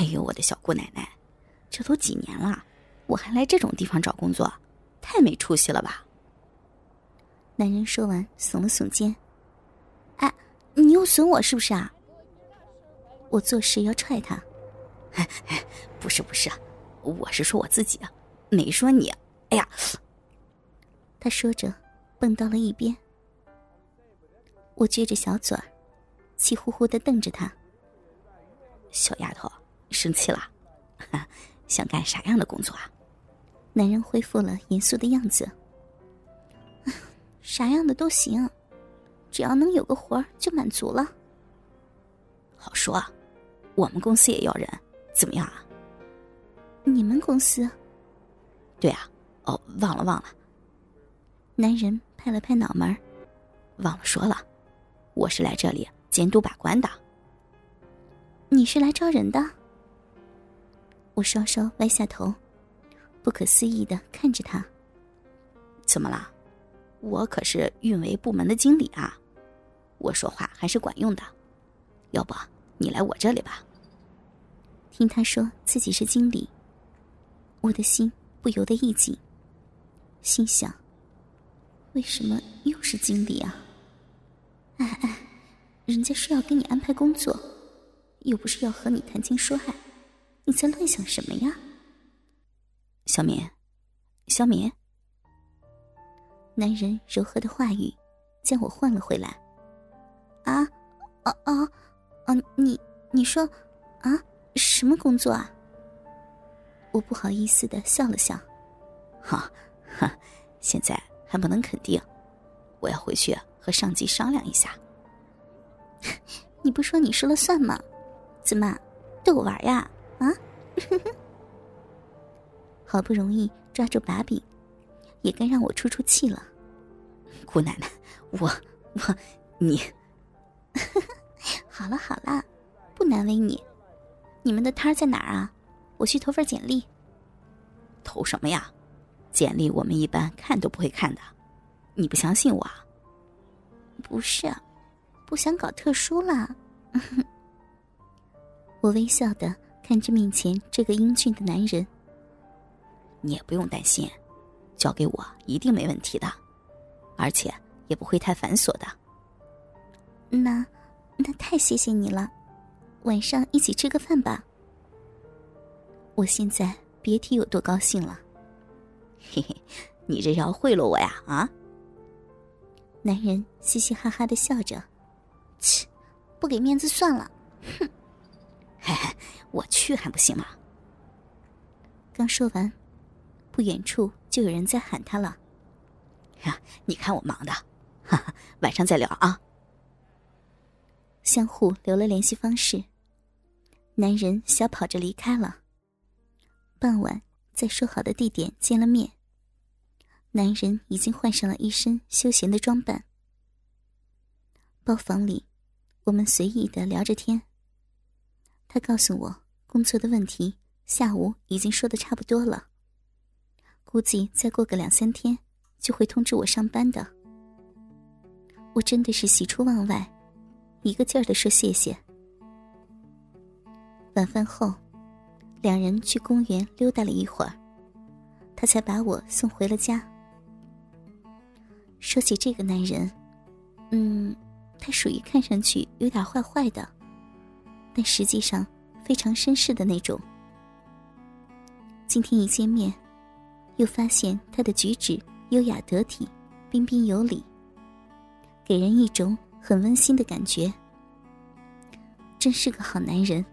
哎呦，我的小姑奶奶，这都几年了，我还来这种地方找工作，太没出息了吧！男人说完，耸了耸肩。哎，你又损我是不是啊？我做事要踹他。不是不是，我是说我自己啊，没说你。哎呀！他说着，蹦到了一边。我撅着小嘴儿，气呼呼的瞪着他。小丫头，生气了？想干啥样的工作啊？男人恢复了严肃的样子。啥样的都行，只要能有个活儿就满足了。好说啊，我们公司也要人，怎么样啊？你们公司？对啊，哦，忘了忘了。男人拍了拍脑门忘了说了，我是来这里监督把关的。你是来招人的？我稍稍歪下头，不可思议的看着他。怎么了？我可是运维部门的经理啊，我说话还是管用的。要不你来我这里吧？听他说自己是经理，我的心不由得一紧，心想：为什么又是经理啊？哎哎，人家是要给你安排工作，又不是要和你谈情说爱，你在乱想什么呀？小敏，小敏。男人柔和的话语，将我唤了回来。啊，哦哦哦！你你说，啊，什么工作啊？我不好意思的笑了笑。哈，哈，现在还不能肯定，我要回去和上级商量一下。你不说你说了算吗？怎么逗我玩呀？啊？好不容易抓住把柄，也该让我出出气了。姑奶奶，我我你，好了好了，不难为你。你们的摊儿在哪儿啊？我去投份简历。投什么呀？简历我们一般看都不会看的。你不相信我？啊？不是，不想搞特殊了。我微笑的看着面前这个英俊的男人。你也不用担心，交给我一定没问题的。而且也不会太繁琐的。那，那太谢谢你了，晚上一起吃个饭吧。我现在别提有多高兴了。嘿嘿，你这是要贿赂我呀？啊！男人嘻嘻哈哈的笑着，切，不给面子算了。哼，我去还不行吗？刚说完，不远处就有人在喊他了。你看我忙的，哈哈，晚上再聊啊。相互留了联系方式，男人小跑着离开了。傍晚在说好的地点见了面。男人已经换上了一身休闲的装扮。包房里，我们随意的聊着天。他告诉我工作的问题，下午已经说的差不多了，估计再过个两三天。就会通知我上班的。我真的是喜出望外，一个劲儿的说谢谢。晚饭后，两人去公园溜达了一会儿，他才把我送回了家。说起这个男人，嗯，他属于看上去有点坏坏的，但实际上非常绅士的那种。今天一见面，又发现他的举止。优雅得体，彬彬有礼，给人一种很温馨的感觉。真是个好男人。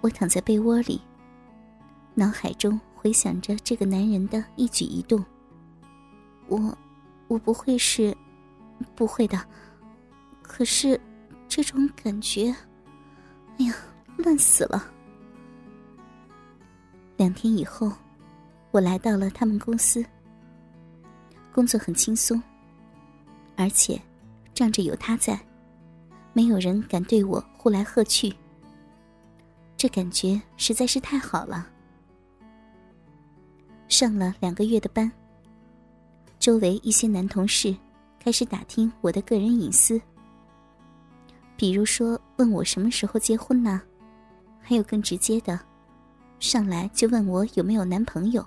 我躺在被窝里，脑海中回想着这个男人的一举一动。我，我不会是，不会的。可是，这种感觉，哎呀，乱死了。两天以后。我来到了他们公司，工作很轻松，而且仗着有他在，没有人敢对我呼来喝去。这感觉实在是太好了。上了两个月的班，周围一些男同事开始打听我的个人隐私，比如说问我什么时候结婚呢？还有更直接的，上来就问我有没有男朋友。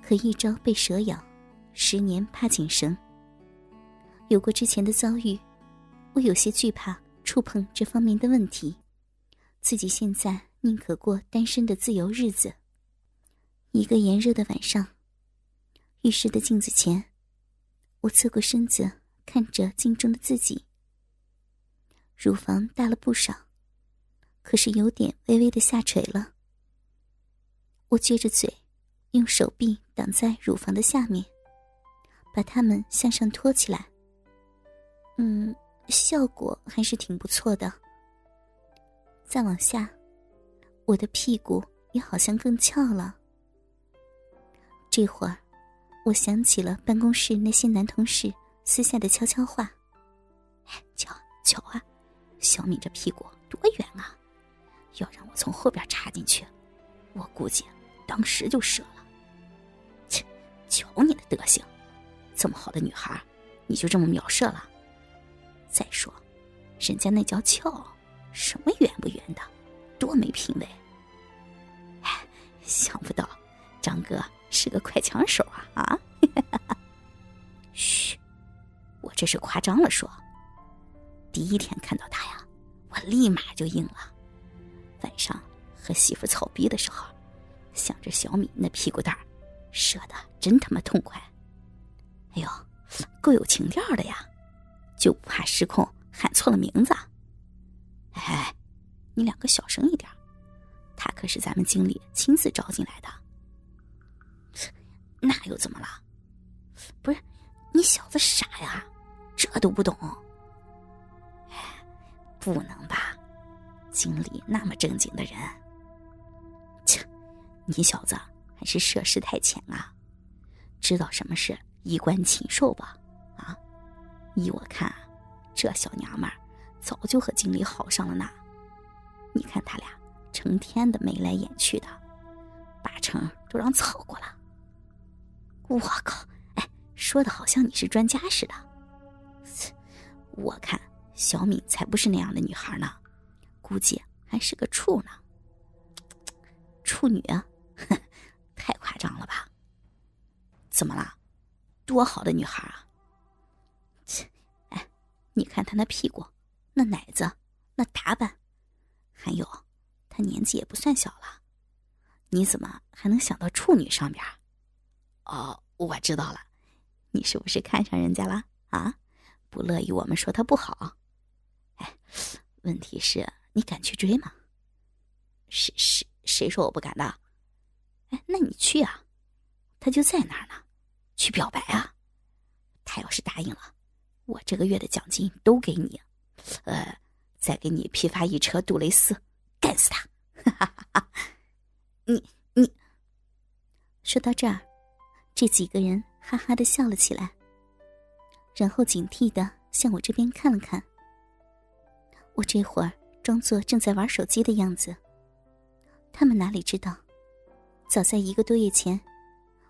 可一朝被蛇咬，十年怕井绳。有过之前的遭遇，我有些惧怕触碰这方面的问题。自己现在宁可过单身的自由日子。一个炎热的晚上，浴室的镜子前，我侧过身子看着镜中的自己。乳房大了不少，可是有点微微的下垂了。我撅着嘴。用手臂挡在乳房的下面，把它们向上托起来。嗯，效果还是挺不错的。再往下，我的屁股也好像更翘了。这会儿，我想起了办公室那些男同事私下的悄悄话：“哎，瞧瞧啊，小敏这屁股多圆啊！要让我从后边插进去，我估计当时就射了。”切瞧你的德行，这么好的女孩，你就这么秒射了？再说，人家那叫翘，什么圆不圆的，多没品位！哎，想不到张哥是个快枪手啊！啊，嘘，我这是夸张了说。第一天看到他呀，我立马就硬了。晚上和媳妇操逼的时候，想着小米那屁股蛋儿。射的真他妈痛快！哎呦，够有情调的呀，就不怕失控喊错了名字。哎，你两个小声一点，他可是咱们经理亲自招进来的。那又怎么了？不是，你小子傻呀，这都不懂？不能吧？经理那么正经的人，切，你小子。还是涉世太浅啊，知道什么是衣冠禽兽吧？啊，依我看，这小娘们儿早就和经理好上了呢。你看他俩成天的眉来眼去的，八成都让操过了。我靠！哎，说的好像你是专家似的。我看小敏才不是那样的女孩呢，估计还是个处呢。处女啊！哼。太夸张了吧？怎么了？多好的女孩啊！切，哎，你看她那屁股，那奶子，那打扮，还有，她年纪也不算小了。你怎么还能想到处女上边？哦，我知道了，你是不是看上人家了啊？不乐意我们说她不好？哎，问题是，你敢去追吗？谁谁谁说我不敢的？哎，那你去啊，他就在那儿呢，去表白啊。他要是答应了，我这个月的奖金都给你，呃，再给你批发一车杜蕾斯，干死他！哈哈哈！你你，说到这儿，这几个人哈哈的笑了起来，然后警惕的向我这边看了看。我这会儿装作正在玩手机的样子，他们哪里知道？早在一个多月前，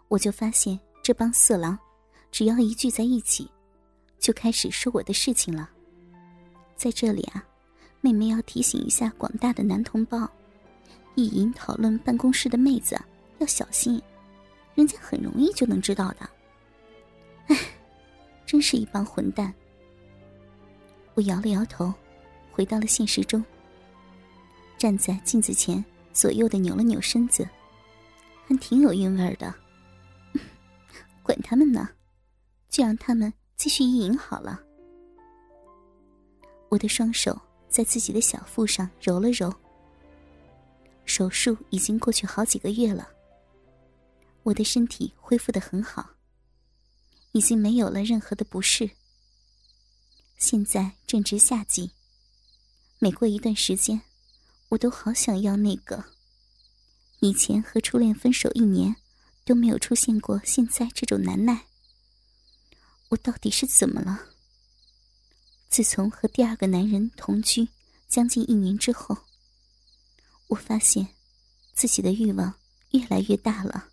我就发现这帮色狼，只要一聚在一起，就开始说我的事情了。在这里啊，妹妹要提醒一下广大的男同胞，意淫讨论办公室的妹子要小心，人家很容易就能知道的。唉，真是一帮混蛋。我摇了摇头，回到了现实中，站在镜子前，左右的扭了扭身子。还挺有韵味的，管他们呢，就让他们继续意淫好了。我的双手在自己的小腹上揉了揉。手术已经过去好几个月了，我的身体恢复的很好，已经没有了任何的不适。现在正值夏季，每过一段时间，我都好想要那个。以前和初恋分手一年，都没有出现过现在这种难耐。我到底是怎么了？自从和第二个男人同居将近一年之后，我发现自己的欲望越来越大了。